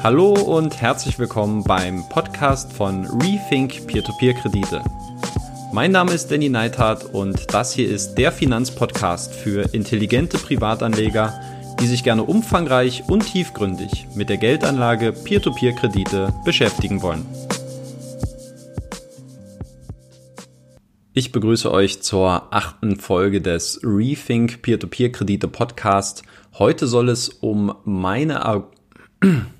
Hallo und herzlich willkommen beim Podcast von Rethink Peer-to-Peer-Kredite. Mein Name ist Danny Neithardt und das hier ist der Finanzpodcast für intelligente Privatanleger, die sich gerne umfangreich und tiefgründig mit der Geldanlage Peer-to-Peer-Kredite beschäftigen wollen. Ich begrüße euch zur achten Folge des Rethink Peer-to-Peer-Kredite Podcast. Heute soll es um meine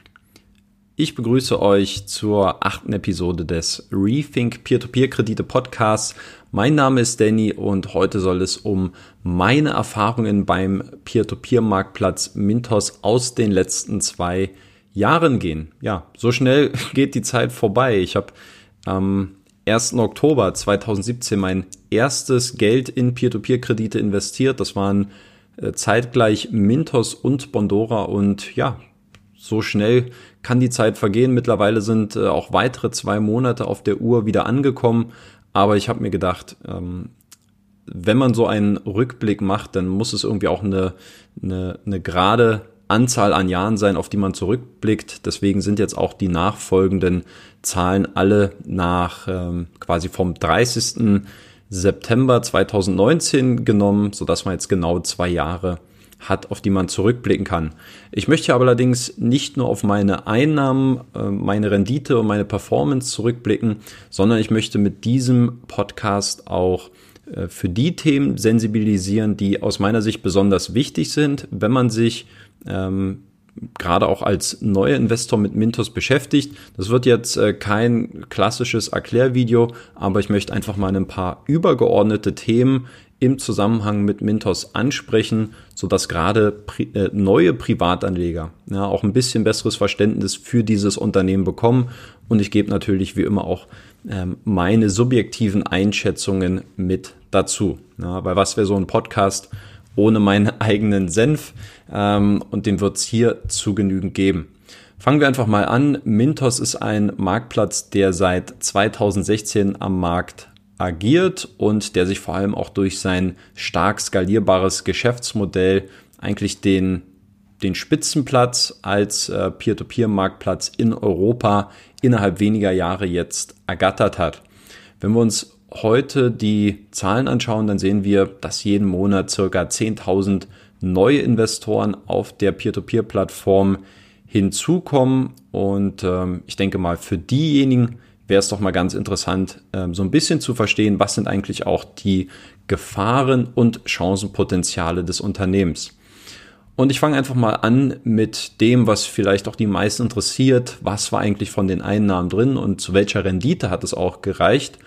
ich begrüße euch zur achten Episode des Rethink Peer-to-Peer-Kredite Podcasts. Mein Name ist Danny und heute soll es um meine Erfahrungen beim Peer-to-Peer-Marktplatz Mintos aus den letzten zwei Jahren gehen. Ja, so schnell geht die Zeit vorbei. Ich habe am 1. Oktober 2017 mein erstes Geld in Peer-to-Peer-Kredite investiert. Das waren äh, zeitgleich Mintos und Bondora und ja, so schnell kann die Zeit vergehen. Mittlerweile sind äh, auch weitere zwei Monate auf der Uhr wieder angekommen. Aber ich habe mir gedacht, ähm, wenn man so einen Rückblick macht, dann muss es irgendwie auch eine, eine, eine gerade Anzahl an Jahren sein, auf die man zurückblickt. Deswegen sind jetzt auch die nachfolgenden Zahlen alle nach ähm, quasi vom 30. September 2019 genommen, sodass man jetzt genau zwei Jahre hat, auf die man zurückblicken kann. Ich möchte allerdings nicht nur auf meine Einnahmen, äh, meine Rendite und meine Performance zurückblicken, sondern ich möchte mit diesem Podcast auch äh, für die Themen sensibilisieren, die aus meiner Sicht besonders wichtig sind, wenn man sich ähm, gerade auch als neuer Investor mit Mintos beschäftigt. Das wird jetzt äh, kein klassisches Erklärvideo, aber ich möchte einfach mal ein paar übergeordnete Themen im Zusammenhang mit Mintos ansprechen, so dass gerade pri äh, neue Privatanleger ja, auch ein bisschen besseres Verständnis für dieses Unternehmen bekommen. Und ich gebe natürlich wie immer auch ähm, meine subjektiven Einschätzungen mit dazu. Ja, weil was wäre so ein Podcast ohne meinen eigenen Senf? Ähm, und den wird es hier zu genügend geben. Fangen wir einfach mal an. Mintos ist ein Marktplatz, der seit 2016 am Markt agiert und der sich vor allem auch durch sein stark skalierbares Geschäftsmodell eigentlich den, den Spitzenplatz als äh, Peer-to-Peer-Marktplatz in Europa innerhalb weniger Jahre jetzt ergattert hat. Wenn wir uns heute die Zahlen anschauen, dann sehen wir, dass jeden Monat circa 10.000 neue Investoren auf der Peer-to-Peer-Plattform hinzukommen. Und ähm, ich denke mal, für diejenigen, wäre es doch mal ganz interessant, ähm, so ein bisschen zu verstehen, was sind eigentlich auch die Gefahren und Chancenpotenziale des Unternehmens. Und ich fange einfach mal an mit dem, was vielleicht auch die meisten interessiert. Was war eigentlich von den Einnahmen drin und zu welcher Rendite hat es auch gereicht?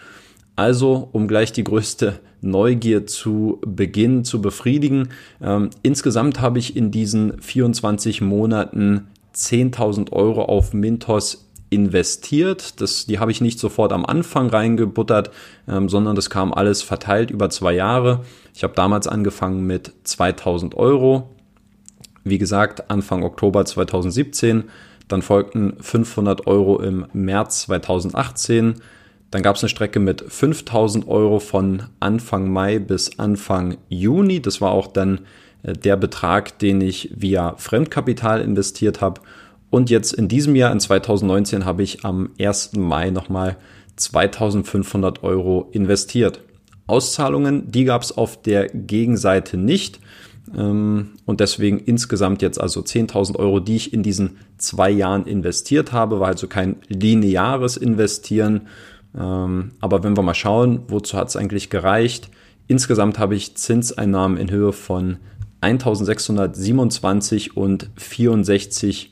Also, um gleich die größte Neugier zu Beginn zu befriedigen. Ähm, insgesamt habe ich in diesen 24 Monaten 10.000 Euro auf Mintos investiert. Das, die habe ich nicht sofort am Anfang reingebuttert, ähm, sondern das kam alles verteilt über zwei Jahre. Ich habe damals angefangen mit 2000 Euro. Wie gesagt, Anfang Oktober 2017. Dann folgten 500 Euro im März 2018. Dann gab es eine Strecke mit 5000 Euro von Anfang Mai bis Anfang Juni. Das war auch dann äh, der Betrag, den ich via Fremdkapital investiert habe. Und jetzt in diesem Jahr, in 2019, habe ich am 1. Mai nochmal 2500 Euro investiert. Auszahlungen, die gab es auf der Gegenseite nicht. Ähm, und deswegen insgesamt jetzt also 10.000 Euro, die ich in diesen zwei Jahren investiert habe, war also kein lineares Investieren. Ähm, aber wenn wir mal schauen, wozu hat es eigentlich gereicht? Insgesamt habe ich Zinseinnahmen in Höhe von 1.627 und 64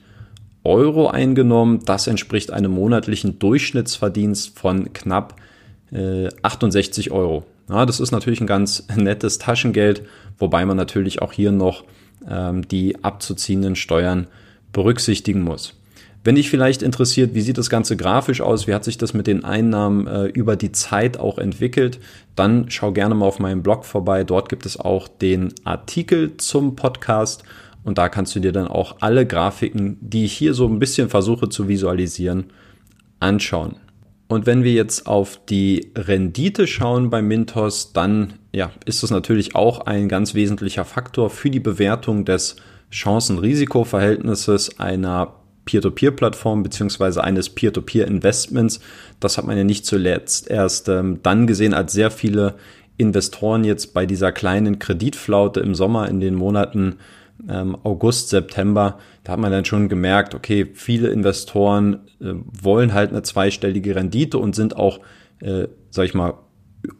Euro eingenommen. Das entspricht einem monatlichen Durchschnittsverdienst von knapp äh, 68 Euro. Ja, das ist natürlich ein ganz nettes Taschengeld, wobei man natürlich auch hier noch ähm, die abzuziehenden Steuern berücksichtigen muss. Wenn dich vielleicht interessiert, wie sieht das Ganze grafisch aus, wie hat sich das mit den Einnahmen äh, über die Zeit auch entwickelt, dann schau gerne mal auf meinem Blog vorbei. Dort gibt es auch den Artikel zum Podcast und da kannst du dir dann auch alle Grafiken, die ich hier so ein bisschen versuche zu visualisieren, anschauen. Und wenn wir jetzt auf die Rendite schauen bei Mintos, dann ja, ist das natürlich auch ein ganz wesentlicher Faktor für die Bewertung des Chancen-Risiko-Verhältnisses einer Peer-to-Peer-Plattform beziehungsweise eines Peer-to-Peer-Investments. Das hat man ja nicht zuletzt erst ähm, dann gesehen, als sehr viele Investoren jetzt bei dieser kleinen Kreditflaute im Sommer in den Monaten ähm, August, September, da hat man dann schon gemerkt, okay, viele Investoren äh, wollen halt eine zweistellige Rendite und sind auch, äh, sag ich mal,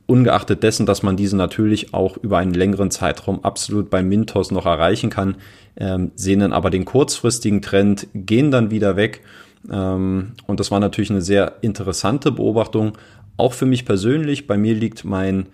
ungeachtet dessen, dass man diese natürlich auch über einen längeren Zeitraum absolut bei Mintos noch erreichen kann, ähm, sehen dann aber den kurzfristigen Trend, gehen dann wieder weg. Ähm, und das war natürlich eine sehr interessante Beobachtung. Auch für mich persönlich, bei mir liegt mein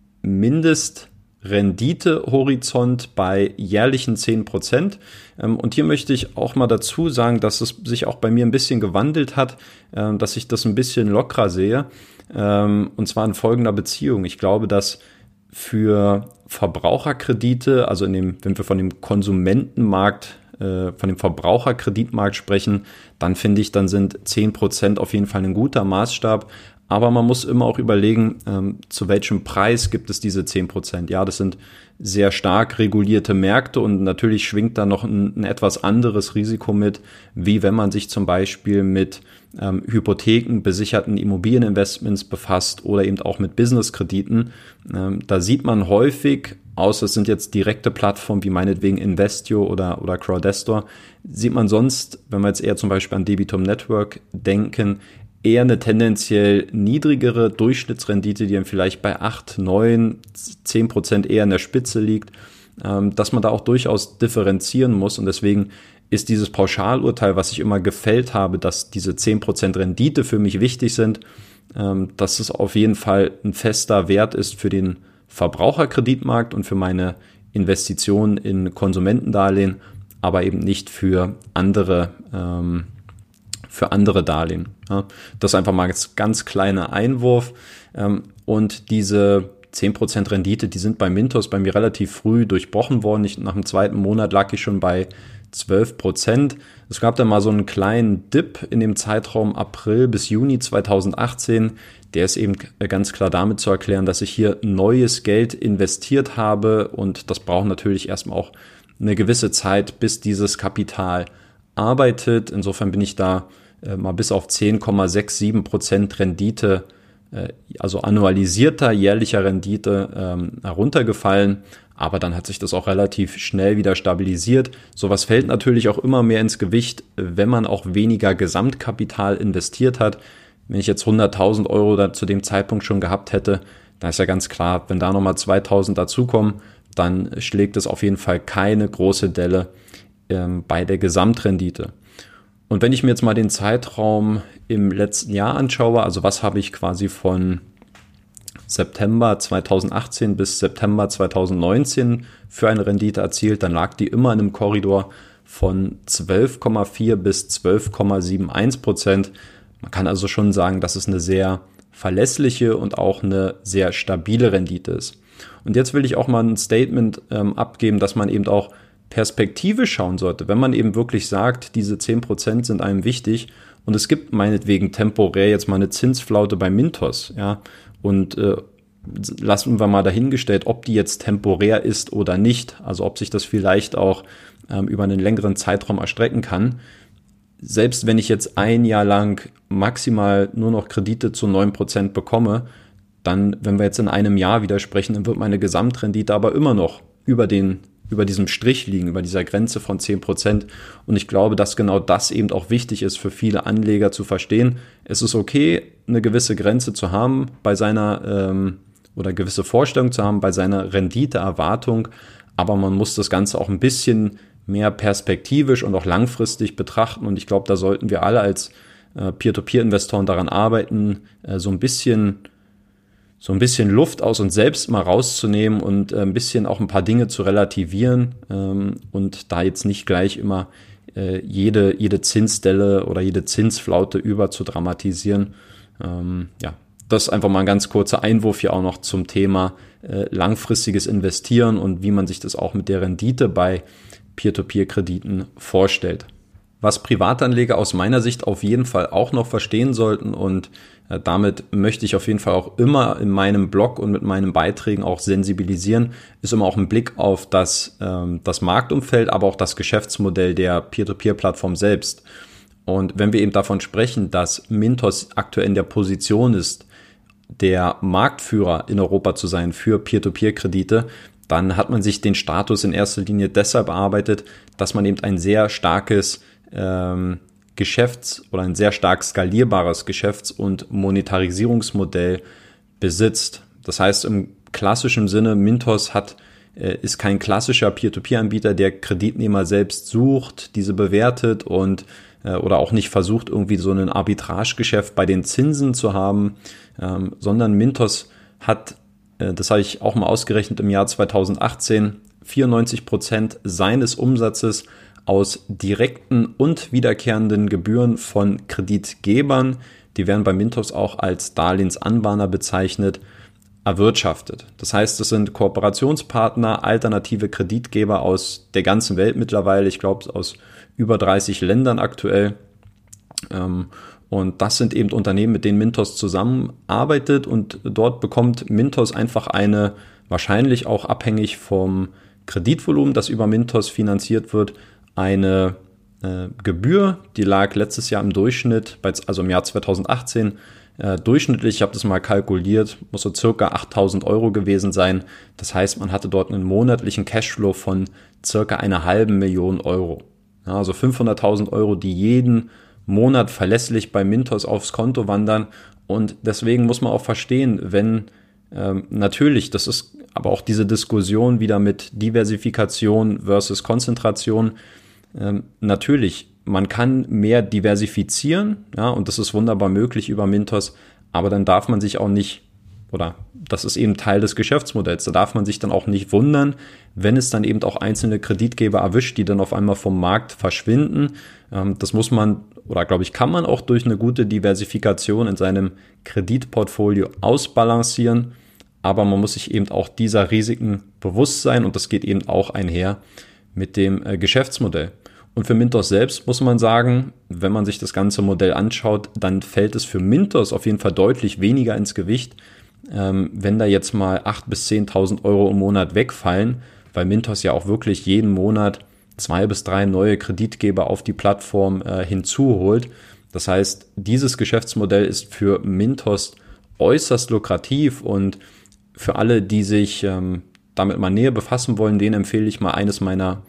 Mindestrenditehorizont bei jährlichen 10%. Ähm, und hier möchte ich auch mal dazu sagen, dass es sich auch bei mir ein bisschen gewandelt hat, äh, dass ich das ein bisschen lockerer sehe. Ähm, und zwar in folgender Beziehung. Ich glaube, dass für Verbraucherkredite, also in dem, wenn wir von dem Konsumentenmarkt, äh, von dem Verbraucherkreditmarkt sprechen, dann finde ich, dann sind 10% auf jeden Fall ein guter Maßstab. Aber man muss immer auch überlegen, ähm, zu welchem Preis gibt es diese 10%. Ja, das sind sehr stark regulierte Märkte und natürlich schwingt da noch ein, ein etwas anderes Risiko mit, wie wenn man sich zum Beispiel mit ähm, Hypotheken, besicherten Immobilieninvestments befasst oder eben auch mit Businesskrediten. Ähm, da sieht man häufig, außer es sind jetzt direkte Plattformen wie meinetwegen Investio oder, oder Crowdestor, sieht man sonst, wenn wir jetzt eher zum Beispiel an Debitum Network denken, eher eine tendenziell niedrigere Durchschnittsrendite, die dann vielleicht bei 8, 9, 10 Prozent eher in der Spitze liegt, ähm, dass man da auch durchaus differenzieren muss. Und deswegen ist dieses Pauschalurteil, was ich immer gefällt habe, dass diese 10% Rendite für mich wichtig sind, ähm, dass es auf jeden Fall ein fester Wert ist für den Verbraucherkreditmarkt und für meine Investitionen in Konsumentendarlehen, aber eben nicht für andere, ähm, für andere Darlehen. Das ist einfach mal als ganz kleiner Einwurf. Ähm, und diese 10% Rendite, die sind bei Mintos bei mir relativ früh durchbrochen worden. Ich, nach dem zweiten Monat lag ich schon bei 12 Prozent. Es gab dann mal so einen kleinen Dip in dem Zeitraum April bis Juni 2018. Der ist eben ganz klar damit zu erklären, dass ich hier neues Geld investiert habe und das braucht natürlich erstmal auch eine gewisse Zeit, bis dieses Kapital arbeitet. Insofern bin ich da äh, mal bis auf 10,67 Prozent Rendite äh, also annualisierter jährlicher Rendite ähm, heruntergefallen. Aber dann hat sich das auch relativ schnell wieder stabilisiert. Sowas fällt natürlich auch immer mehr ins Gewicht, wenn man auch weniger Gesamtkapital investiert hat. Wenn ich jetzt 100.000 Euro da zu dem Zeitpunkt schon gehabt hätte, dann ist ja ganz klar, wenn da nochmal 2.000 dazukommen, dann schlägt es auf jeden Fall keine große Delle ähm, bei der Gesamtrendite. Und wenn ich mir jetzt mal den Zeitraum im letzten Jahr anschaue, also was habe ich quasi von September 2018 bis September 2019 für eine Rendite erzielt, dann lag die immer in einem Korridor von 12,4 bis 12,71 Prozent. Man kann also schon sagen, dass es eine sehr verlässliche und auch eine sehr stabile Rendite ist. Und jetzt will ich auch mal ein Statement ähm, abgeben, dass man eben auch Perspektive schauen sollte, wenn man eben wirklich sagt, diese 10% sind einem wichtig und es gibt meinetwegen temporär jetzt mal eine Zinsflaute bei Mintos, ja, und äh, lassen wir mal dahingestellt, ob die jetzt temporär ist oder nicht, also ob sich das vielleicht auch ähm, über einen längeren Zeitraum erstrecken kann. Selbst wenn ich jetzt ein Jahr lang maximal nur noch Kredite zu 9% bekomme, dann, wenn wir jetzt in einem Jahr widersprechen, dann wird meine Gesamtrendite aber immer noch über den über diesem Strich liegen, über dieser Grenze von 10 Prozent. Und ich glaube, dass genau das eben auch wichtig ist für viele Anleger zu verstehen. Es ist okay, eine gewisse Grenze zu haben bei seiner ähm, oder gewisse Vorstellung zu haben bei seiner Renditeerwartung, aber man muss das Ganze auch ein bisschen mehr perspektivisch und auch langfristig betrachten. Und ich glaube, da sollten wir alle als äh, Peer-to-Peer-Investoren daran arbeiten, äh, so ein bisschen so ein bisschen Luft aus uns selbst mal rauszunehmen und äh, ein bisschen auch ein paar Dinge zu relativieren ähm, und da jetzt nicht gleich immer äh, jede, jede Zinsdelle oder jede Zinsflaute über zu dramatisieren. Ähm, ja, das ist einfach mal ein ganz kurzer Einwurf hier auch noch zum Thema äh, langfristiges Investieren und wie man sich das auch mit der Rendite bei Peer-to-Peer-Krediten vorstellt. Was Privatanleger aus meiner Sicht auf jeden Fall auch noch verstehen sollten und äh, damit möchte ich auf jeden Fall auch immer in meinem Blog und mit meinen Beiträgen auch sensibilisieren, ist immer auch ein Blick auf das, ähm, das Marktumfeld, aber auch das Geschäftsmodell der Peer-to-Peer-Plattform selbst. Und wenn wir eben davon sprechen, dass Mintos aktuell in der Position ist, der Marktführer in Europa zu sein für Peer-to-Peer-Kredite, dann hat man sich den Status in erster Linie deshalb erarbeitet, dass man eben ein sehr starkes ähm, Geschäfts- oder ein sehr stark skalierbares Geschäfts- und Monetarisierungsmodell besitzt. Das heißt im klassischen Sinne, Mintos hat äh, ist kein klassischer Peer-to-Peer-Anbieter, der Kreditnehmer selbst sucht, diese bewertet und äh, oder auch nicht versucht, irgendwie so ein Arbitragegeschäft bei den Zinsen zu haben, ähm, sondern Mintos hat, äh, das habe ich auch mal ausgerechnet im Jahr 2018, 94 Prozent seines Umsatzes aus direkten und wiederkehrenden Gebühren von Kreditgebern, die werden bei Mintos auch als Darlehensanbahner bezeichnet, erwirtschaftet. Das heißt, es sind Kooperationspartner, alternative Kreditgeber aus der ganzen Welt mittlerweile, ich glaube aus über 30 Ländern aktuell. Ähm, und das sind eben Unternehmen, mit denen Mintos zusammenarbeitet und dort bekommt Mintos einfach eine, wahrscheinlich auch abhängig vom Kreditvolumen, das über Mintos finanziert wird, eine äh, Gebühr, die lag letztes Jahr im Durchschnitt, also im Jahr 2018, äh, durchschnittlich, ich habe das mal kalkuliert, muss so circa 8000 Euro gewesen sein. Das heißt, man hatte dort einen monatlichen Cashflow von circa einer halben Million Euro. Ja, also 500.000 Euro, die jeden Monat verlässlich bei Mintos aufs Konto wandern. Und deswegen muss man auch verstehen, wenn ähm, natürlich, das ist aber auch diese Diskussion wieder mit Diversifikation versus Konzentration. Ähm, natürlich, man kann mehr diversifizieren, ja, und das ist wunderbar möglich über Mintos, aber dann darf man sich auch nicht, oder das ist eben Teil des Geschäftsmodells, da darf man sich dann auch nicht wundern, wenn es dann eben auch einzelne Kreditgeber erwischt, die dann auf einmal vom Markt verschwinden. Ähm, das muss man, oder glaube ich, kann man auch durch eine gute Diversifikation in seinem Kreditportfolio ausbalancieren, aber man muss sich eben auch dieser Risiken bewusst sein und das geht eben auch einher mit dem äh, Geschäftsmodell. Und für Mintos selbst muss man sagen, wenn man sich das ganze Modell anschaut, dann fällt es für Mintos auf jeden Fall deutlich weniger ins Gewicht, ähm, wenn da jetzt mal 8.000 bis 10.000 Euro im Monat wegfallen, weil Mintos ja auch wirklich jeden Monat zwei bis drei neue Kreditgeber auf die Plattform äh, hinzuholt. Das heißt, dieses Geschäftsmodell ist für Mintos äußerst lukrativ und für alle, die sich ähm, damit mal näher befassen wollen, denen empfehle ich mal eines meiner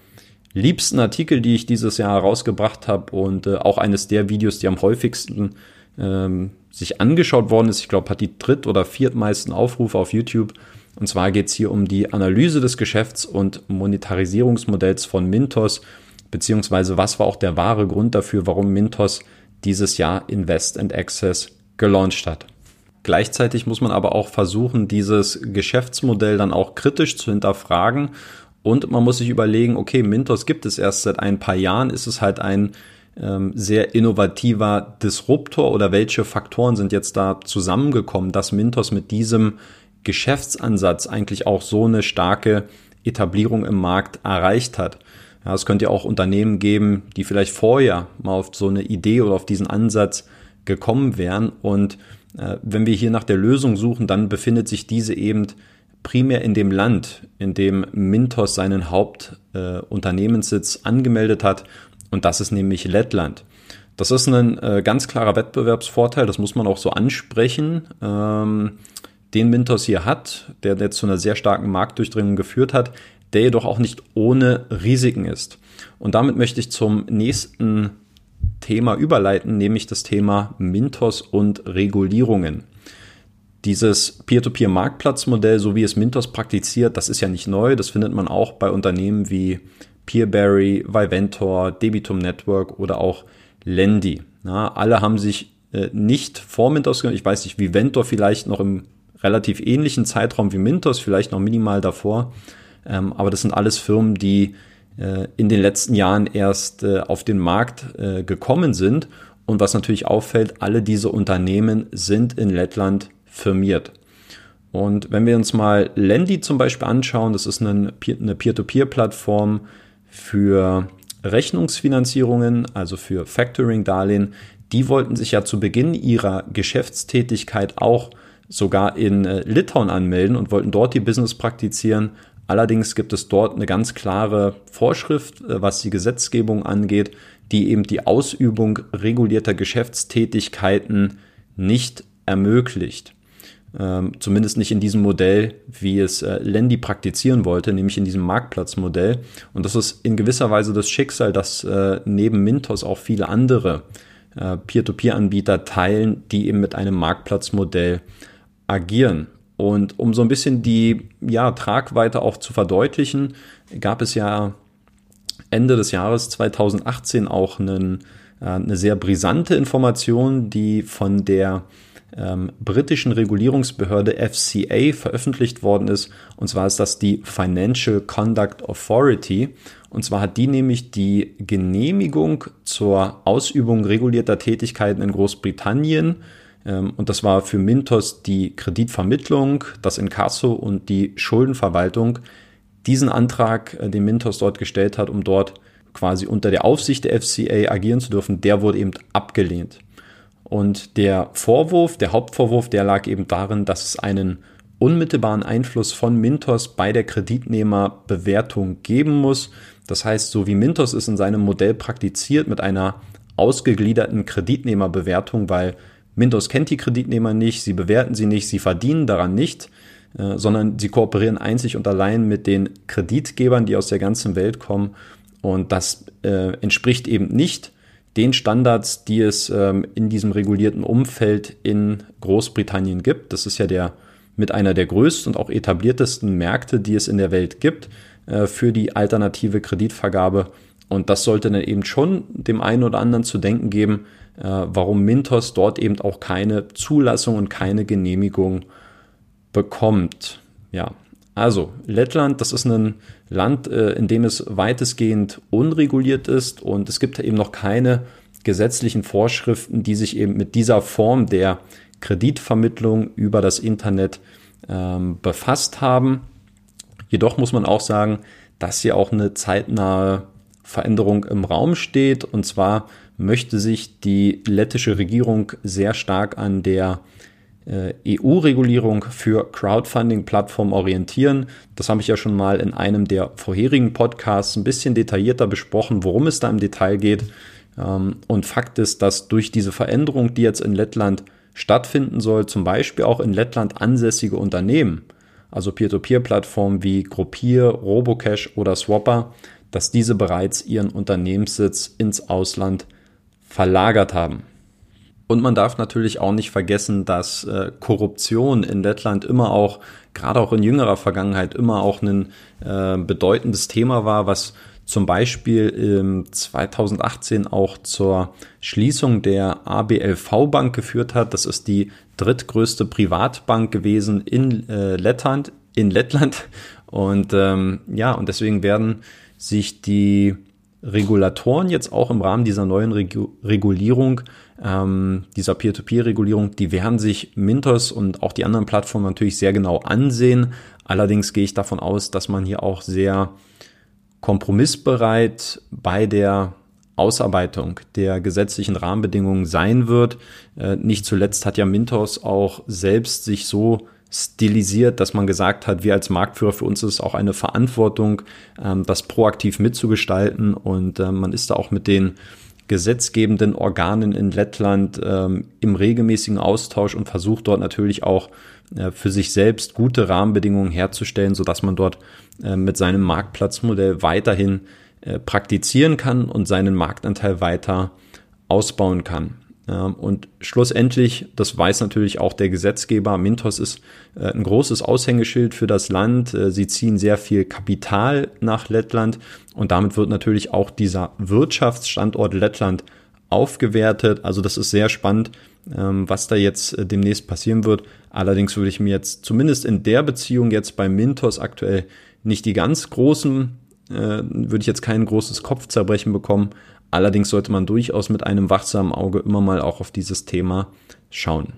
liebsten Artikel, die ich dieses Jahr herausgebracht habe und äh, auch eines der Videos, die am häufigsten ähm, sich angeschaut worden ist. Ich glaube, hat die dritt- oder viertmeisten Aufrufe auf YouTube. Und zwar geht es hier um die Analyse des Geschäfts- und Monetarisierungsmodells von Mintos, beziehungsweise was war auch der wahre Grund dafür, warum Mintos dieses Jahr Invest and Access gelauncht hat. Gleichzeitig muss man aber auch versuchen, dieses Geschäftsmodell dann auch kritisch zu hinterfragen und man muss sich überlegen, okay, Mintos gibt es erst seit ein paar Jahren, ist es halt ein ähm, sehr innovativer Disruptor oder welche Faktoren sind jetzt da zusammengekommen, dass Mintos mit diesem Geschäftsansatz eigentlich auch so eine starke Etablierung im Markt erreicht hat. Ja, es könnte ja auch Unternehmen geben, die vielleicht vorher mal auf so eine Idee oder auf diesen Ansatz gekommen wären. Und äh, wenn wir hier nach der Lösung suchen, dann befindet sich diese eben primär in dem Land, in dem Mintos seinen Hauptunternehmenssitz äh, angemeldet hat. Und das ist nämlich Lettland. Das ist ein äh, ganz klarer Wettbewerbsvorteil, das muss man auch so ansprechen, ähm, den Mintos hier hat, der jetzt zu einer sehr starken Marktdurchdringung geführt hat, der jedoch auch nicht ohne Risiken ist. Und damit möchte ich zum nächsten Thema überleiten, nämlich das Thema Mintos und Regulierungen. Dieses Peer-to-Peer-Marktplatzmodell, so wie es Mintos praktiziert, das ist ja nicht neu. Das findet man auch bei Unternehmen wie Peerberry, Viventor, Debitum Network oder auch Lendi. Ja, alle haben sich äh, nicht vor Mintos Ich weiß nicht, Viventor vielleicht noch im relativ ähnlichen Zeitraum wie Mintos, vielleicht noch minimal davor. Ähm, aber das sind alles Firmen, die äh, in den letzten Jahren erst äh, auf den Markt äh, gekommen sind. Und was natürlich auffällt, alle diese Unternehmen sind in Lettland firmiert. Und wenn wir uns mal Lendi zum Beispiel anschauen, das ist eine Peer-to-Peer-Plattform für Rechnungsfinanzierungen, also für Factoring-Darlehen, die wollten sich ja zu Beginn ihrer Geschäftstätigkeit auch sogar in äh, Litauen anmelden und wollten dort die Business praktizieren. Allerdings gibt es dort eine ganz klare Vorschrift, äh, was die Gesetzgebung angeht, die eben die Ausübung regulierter Geschäftstätigkeiten nicht ermöglicht. Ähm, zumindest nicht in diesem Modell, wie es äh, Lendi praktizieren wollte, nämlich in diesem Marktplatzmodell. Und das ist in gewisser Weise das Schicksal, dass äh, neben Mintos auch viele andere äh, Peer-to-Peer-Anbieter teilen, die eben mit einem Marktplatzmodell agieren. Und um so ein bisschen die ja, Tragweite auch zu verdeutlichen, gab es ja Ende des Jahres 2018 auch einen, äh, eine sehr brisante Information, die von der ähm, britischen Regulierungsbehörde FCA veröffentlicht worden ist. Und zwar ist das die Financial Conduct Authority. Und zwar hat die nämlich die Genehmigung zur Ausübung regulierter Tätigkeiten in Großbritannien ähm, und das war für Mintos die Kreditvermittlung, das Inkasso und die Schuldenverwaltung. Diesen Antrag, äh, den Mintos dort gestellt hat, um dort quasi unter der Aufsicht der FCA agieren zu dürfen, der wurde eben abgelehnt. Und der Vorwurf, der Hauptvorwurf, der lag eben darin, dass es einen unmittelbaren Einfluss von Mintos bei der Kreditnehmerbewertung geben muss. Das heißt, so wie Mintos es in seinem Modell praktiziert mit einer ausgegliederten Kreditnehmerbewertung, weil Mintos kennt die Kreditnehmer nicht, sie bewerten sie nicht, sie verdienen daran nicht, äh, sondern sie kooperieren einzig und allein mit den Kreditgebern, die aus der ganzen Welt kommen. Und das äh, entspricht eben nicht den Standards, die es ähm, in diesem regulierten Umfeld in Großbritannien gibt. Das ist ja der mit einer der größten und auch etabliertesten Märkte, die es in der Welt gibt äh, für die alternative Kreditvergabe. Und das sollte dann eben schon dem einen oder anderen zu denken geben, äh, warum Mintos dort eben auch keine Zulassung und keine Genehmigung bekommt. Ja, also Lettland, das ist ein Land, äh, in dem es weitestgehend unreguliert ist und es gibt eben noch keine gesetzlichen Vorschriften, die sich eben mit dieser Form der Kreditvermittlung über das Internet ähm, befasst haben. Jedoch muss man auch sagen, dass hier auch eine zeitnahe Veränderung im Raum steht. Und zwar möchte sich die lettische Regierung sehr stark an der EU-Regulierung für Crowdfunding-Plattformen orientieren. Das habe ich ja schon mal in einem der vorherigen Podcasts ein bisschen detaillierter besprochen, worum es da im Detail geht. Ähm, und Fakt ist, dass durch diese Veränderung, die jetzt in Lettland stattfinden soll, zum Beispiel auch in Lettland ansässige Unternehmen, also Peer-to-Peer-Plattformen wie Gruppier, Robocash oder Swapper, dass diese bereits ihren Unternehmenssitz ins Ausland verlagert haben. Und man darf natürlich auch nicht vergessen, dass äh, Korruption in Lettland immer auch, gerade auch in jüngerer Vergangenheit, immer auch ein äh, bedeutendes Thema war, was zum Beispiel im 2018 auch zur Schließung der ABLV Bank geführt hat. Das ist die drittgrößte Privatbank gewesen in äh, Lettland, in Lettland. Und ähm, ja, und deswegen werden sich die Regulatoren jetzt auch im Rahmen dieser neuen Regu Regulierung, ähm, dieser Peer-to-Peer-Regulierung, die werden sich Mintos und auch die anderen Plattformen natürlich sehr genau ansehen. Allerdings gehe ich davon aus, dass man hier auch sehr kompromissbereit bei der Ausarbeitung der gesetzlichen Rahmenbedingungen sein wird. Äh, nicht zuletzt hat ja Mintos auch selbst sich so stilisiert, dass man gesagt hat, wir als Marktführer, für uns ist auch eine Verantwortung, ähm, das proaktiv mitzugestalten und äh, man ist da auch mit den gesetzgebenden Organen in Lettland ähm, im regelmäßigen Austausch und versucht dort natürlich auch äh, für sich selbst gute Rahmenbedingungen herzustellen, sodass man dort äh, mit seinem Marktplatzmodell weiterhin äh, praktizieren kann und seinen Marktanteil weiter ausbauen kann. Und schlussendlich, das weiß natürlich auch der Gesetzgeber, Mintos ist äh, ein großes Aushängeschild für das Land. Äh, sie ziehen sehr viel Kapital nach Lettland und damit wird natürlich auch dieser Wirtschaftsstandort Lettland aufgewertet. Also das ist sehr spannend, ähm, was da jetzt äh, demnächst passieren wird. Allerdings würde ich mir jetzt zumindest in der Beziehung jetzt bei Mintos aktuell nicht die ganz großen, würde ich jetzt kein großes Kopfzerbrechen bekommen. Allerdings sollte man durchaus mit einem wachsamen Auge immer mal auch auf dieses Thema schauen.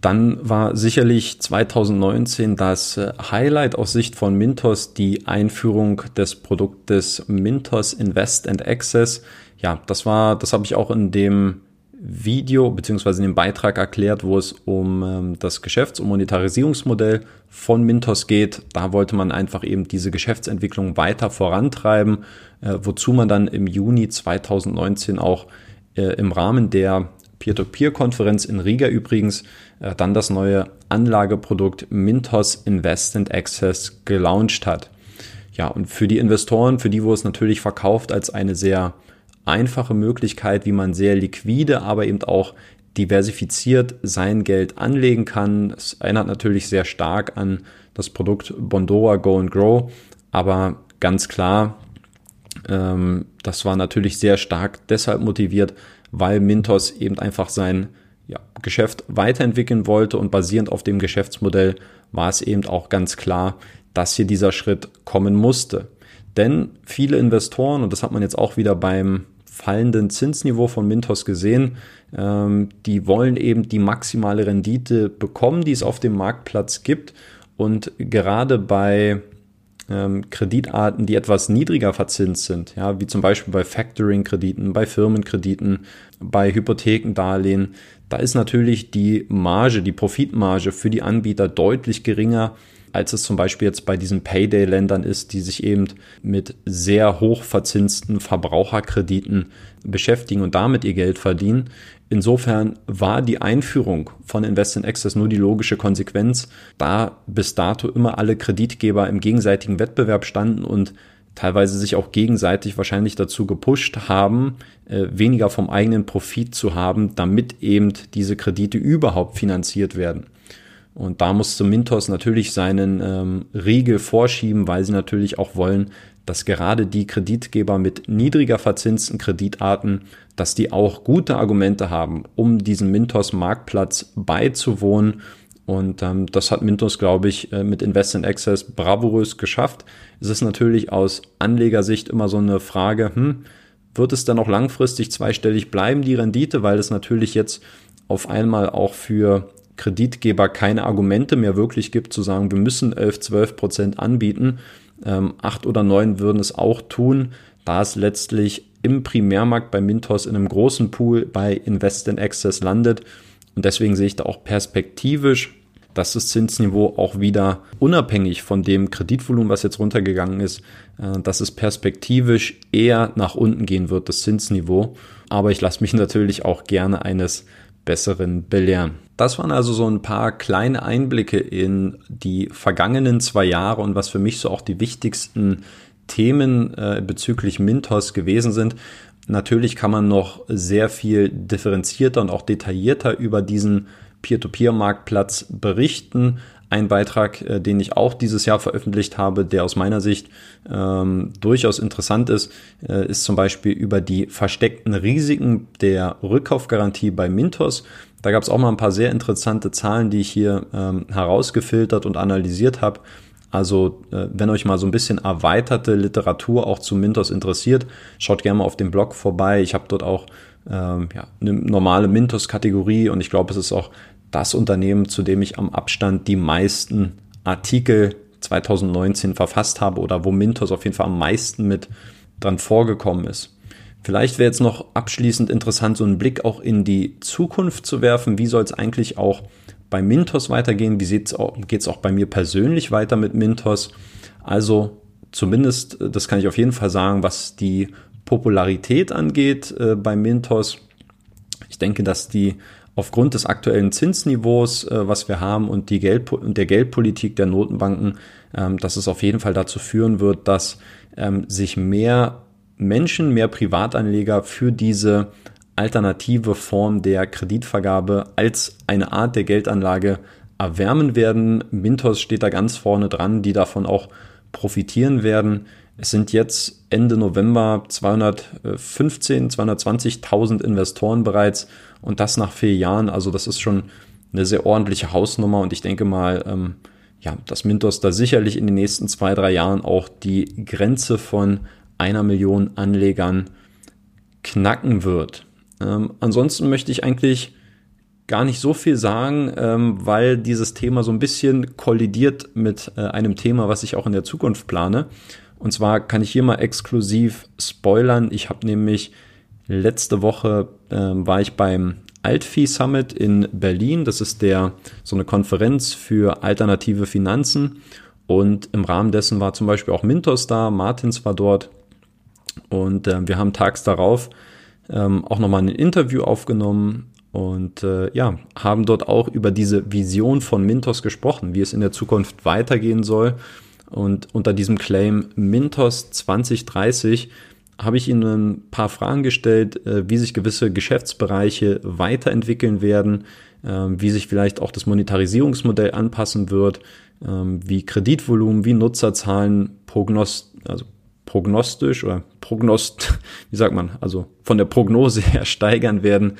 Dann war sicherlich 2019 das äh, Highlight aus Sicht von Mintos die Einführung des Produktes Mintos Invest and Access. Ja, das war, das habe ich auch in dem Video beziehungsweise in dem Beitrag erklärt, wo es um ähm, das Geschäfts- und Monetarisierungsmodell von Mintos geht. Da wollte man einfach eben diese Geschäftsentwicklung weiter vorantreiben, äh, wozu man dann im Juni 2019 auch äh, im Rahmen der Peer-to-Peer-Konferenz in Riga übrigens äh, dann das neue Anlageprodukt Mintos Invest and Access gelauncht hat. Ja, und für die Investoren, für die wurde es natürlich verkauft als eine sehr einfache Möglichkeit, wie man sehr liquide, aber eben auch diversifiziert sein Geld anlegen kann. Es erinnert natürlich sehr stark an das Produkt Bondora Go and Grow, aber ganz klar, ähm, das war natürlich sehr stark deshalb motiviert, weil Mintos eben einfach sein ja, Geschäft weiterentwickeln wollte und basierend auf dem Geschäftsmodell war es eben auch ganz klar, dass hier dieser Schritt kommen musste. Denn viele Investoren, und das hat man jetzt auch wieder beim fallenden Zinsniveau von Mintos gesehen, ähm, die wollen eben die maximale Rendite bekommen, die es auf dem Marktplatz gibt. Und gerade bei ähm, Kreditarten, die etwas niedriger verzinst sind, ja, wie zum Beispiel bei Factoring-Krediten, bei Firmenkrediten, bei Hypothekendarlehen, da ist natürlich die Marge, die Profitmarge für die Anbieter deutlich geringer als es zum Beispiel jetzt bei diesen Payday-Ländern ist, die sich eben mit sehr hoch verzinsten Verbraucherkrediten beschäftigen und damit ihr Geld verdienen. Insofern war die Einführung von Invest in Access nur die logische Konsequenz, da bis dato immer alle Kreditgeber im gegenseitigen Wettbewerb standen und teilweise sich auch gegenseitig wahrscheinlich dazu gepusht haben, äh, weniger vom eigenen Profit zu haben, damit eben diese Kredite überhaupt finanziert werden. Und da musste Mintos natürlich seinen ähm, Riegel vorschieben, weil sie natürlich auch wollen, dass gerade die Kreditgeber mit niedriger verzinsten Kreditarten, dass die auch gute Argumente haben, um diesem Mintos-Marktplatz beizuwohnen. Und ähm, das hat Mintos, glaube ich, äh, mit Invest in Access bravourös geschafft. Es ist natürlich aus Anlegersicht immer so eine Frage, hm, wird es dann auch langfristig zweistellig bleiben, die Rendite, weil es natürlich jetzt auf einmal auch für Kreditgeber keine Argumente mehr wirklich gibt, zu sagen, wir müssen 11, 12 Prozent anbieten. Ähm, acht oder neun würden es auch tun, da es letztlich im Primärmarkt bei Mintos in einem großen Pool bei Invest in Access landet. Und deswegen sehe ich da auch perspektivisch, dass das Zinsniveau auch wieder unabhängig von dem Kreditvolumen, was jetzt runtergegangen ist, äh, dass es perspektivisch eher nach unten gehen wird, das Zinsniveau. Aber ich lasse mich natürlich auch gerne eines Besseren belehren. Das waren also so ein paar kleine Einblicke in die vergangenen zwei Jahre und was für mich so auch die wichtigsten Themen äh, bezüglich Mintos gewesen sind. Natürlich kann man noch sehr viel differenzierter und auch detaillierter über diesen Peer-to-Peer-Marktplatz berichten. Ein Beitrag, äh, den ich auch dieses Jahr veröffentlicht habe, der aus meiner Sicht ähm, durchaus interessant ist, äh, ist zum Beispiel über die versteckten Risiken der Rückkaufgarantie bei Mintos. Da gab es auch mal ein paar sehr interessante Zahlen, die ich hier ähm, herausgefiltert und analysiert habe. Also, äh, wenn euch mal so ein bisschen erweiterte Literatur auch zu Mintos interessiert, schaut gerne mal auf dem Blog vorbei. Ich habe dort auch ähm, ja, eine normale Mintos-Kategorie und ich glaube, es ist auch das Unternehmen, zu dem ich am Abstand die meisten Artikel 2019 verfasst habe oder wo Mintos auf jeden Fall am meisten mit dran vorgekommen ist. Vielleicht wäre jetzt noch abschließend interessant, so einen Blick auch in die Zukunft zu werfen. Wie soll es eigentlich auch bei Mintos weitergehen? Wie geht es auch bei mir persönlich weiter mit Mintos? Also zumindest, das kann ich auf jeden Fall sagen, was die Popularität angeht äh, bei Mintos. Ich denke, dass die aufgrund des aktuellen Zinsniveaus, äh, was wir haben und, die Geld und der Geldpolitik der Notenbanken, ähm, dass es auf jeden Fall dazu führen wird, dass ähm, sich mehr Menschen, mehr Privatanleger für diese alternative Form der Kreditvergabe als eine Art der Geldanlage erwärmen werden. Mintos steht da ganz vorne dran, die davon auch profitieren werden. Es sind jetzt Ende November 215, 220.000 Investoren bereits und das nach vier Jahren. Also das ist schon eine sehr ordentliche Hausnummer und ich denke mal, ähm, ja, dass Mintos da sicherlich in den nächsten zwei, drei Jahren auch die Grenze von einer Million Anlegern knacken wird. Ähm, ansonsten möchte ich eigentlich gar nicht so viel sagen, ähm, weil dieses Thema so ein bisschen kollidiert mit äh, einem Thema, was ich auch in der Zukunft plane. Und zwar kann ich hier mal exklusiv spoilern. Ich habe nämlich letzte Woche ähm, war ich beim Altfi Summit in Berlin. Das ist der so eine Konferenz für alternative Finanzen. Und im Rahmen dessen war zum Beispiel auch Mintos da, Martins war dort. Und äh, wir haben tags darauf ähm, auch nochmal ein Interview aufgenommen und äh, ja, haben dort auch über diese Vision von Mintos gesprochen, wie es in der Zukunft weitergehen soll. Und unter diesem Claim Mintos 2030 habe ich Ihnen ein paar Fragen gestellt, äh, wie sich gewisse Geschäftsbereiche weiterentwickeln werden, äh, wie sich vielleicht auch das Monetarisierungsmodell anpassen wird, äh, wie Kreditvolumen, wie Nutzerzahlen prognost, also prognostisch oder prognost, wie sagt man, also von der Prognose her steigern werden.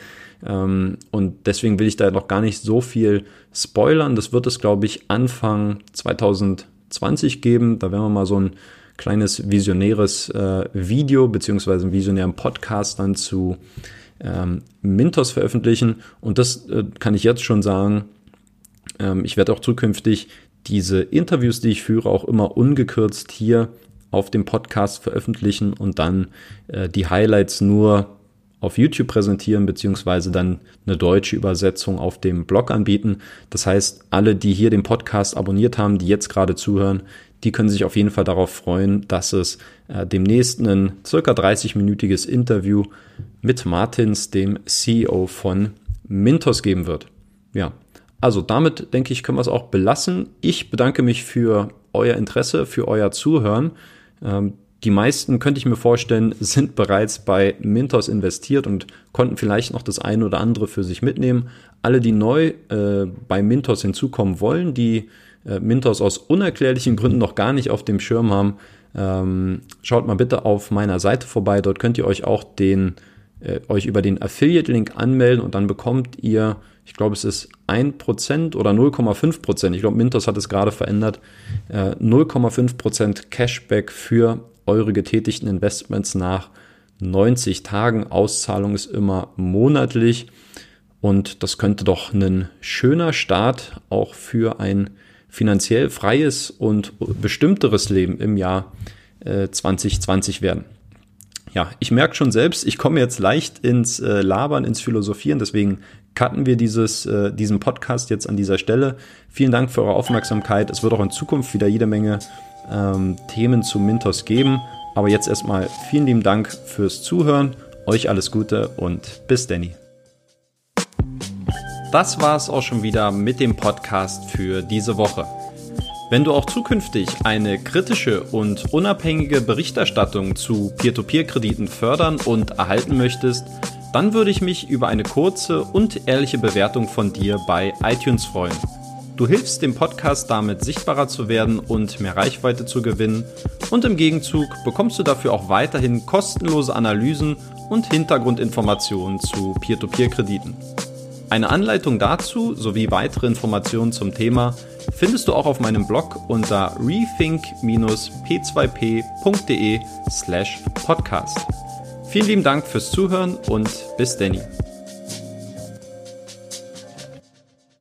Ähm, und deswegen will ich da noch gar nicht so viel spoilern. Das wird es, glaube ich, Anfang 2020 geben. Da werden wir mal so ein kleines visionäres äh, Video beziehungsweise einen visionären Podcast dann zu ähm, Mintos veröffentlichen. Und das äh, kann ich jetzt schon sagen. Ähm, ich werde auch zukünftig diese Interviews, die ich führe, auch immer ungekürzt hier auf dem Podcast veröffentlichen und dann äh, die Highlights nur auf YouTube präsentieren, beziehungsweise dann eine deutsche Übersetzung auf dem Blog anbieten. Das heißt, alle, die hier den Podcast abonniert haben, die jetzt gerade zuhören, die können sich auf jeden Fall darauf freuen, dass es äh, demnächst ein circa 30-minütiges Interview mit Martins, dem CEO von Mintos geben wird. Ja, also damit denke ich, können wir es auch belassen. Ich bedanke mich für euer Interesse, für euer Zuhören. Ähm, die meisten, könnte ich mir vorstellen, sind bereits bei Mintos investiert und konnten vielleicht noch das eine oder andere für sich mitnehmen. Alle, die neu äh, bei Mintos hinzukommen wollen, die äh, Mintos aus unerklärlichen Gründen noch gar nicht auf dem Schirm haben, ähm, schaut mal bitte auf meiner Seite vorbei. Dort könnt ihr euch auch den, äh, euch über den Affiliate-Link anmelden und dann bekommt ihr ich glaube, es ist 1% oder 0,5%. Ich glaube, Mintos hat es gerade verändert. Äh, 0,5% Cashback für eure getätigten Investments nach 90 Tagen. Auszahlung ist immer monatlich. Und das könnte doch ein schöner Start auch für ein finanziell freies und bestimmteres Leben im Jahr äh, 2020 werden. Ja, ich merke schon selbst, ich komme jetzt leicht ins äh, Labern, ins Philosophieren, deswegen cutten wir dieses, äh, diesen Podcast jetzt an dieser Stelle. Vielen Dank für eure Aufmerksamkeit. Es wird auch in Zukunft wieder jede Menge ähm, Themen zu Mintos geben. Aber jetzt erstmal vielen lieben Dank fürs Zuhören. Euch alles Gute und bis Danny. Das war es auch schon wieder mit dem Podcast für diese Woche. Wenn du auch zukünftig eine kritische und unabhängige Berichterstattung zu Peer-to-Peer-Krediten fördern und erhalten möchtest, dann würde ich mich über eine kurze und ehrliche Bewertung von dir bei iTunes freuen. Du hilfst dem Podcast damit sichtbarer zu werden und mehr Reichweite zu gewinnen und im Gegenzug bekommst du dafür auch weiterhin kostenlose Analysen und Hintergrundinformationen zu Peer-to-Peer-Krediten. Eine Anleitung dazu sowie weitere Informationen zum Thema findest du auch auf meinem Blog unter rethink-p2p.de slash podcast. Vielen lieben Dank fürs Zuhören und bis Danny.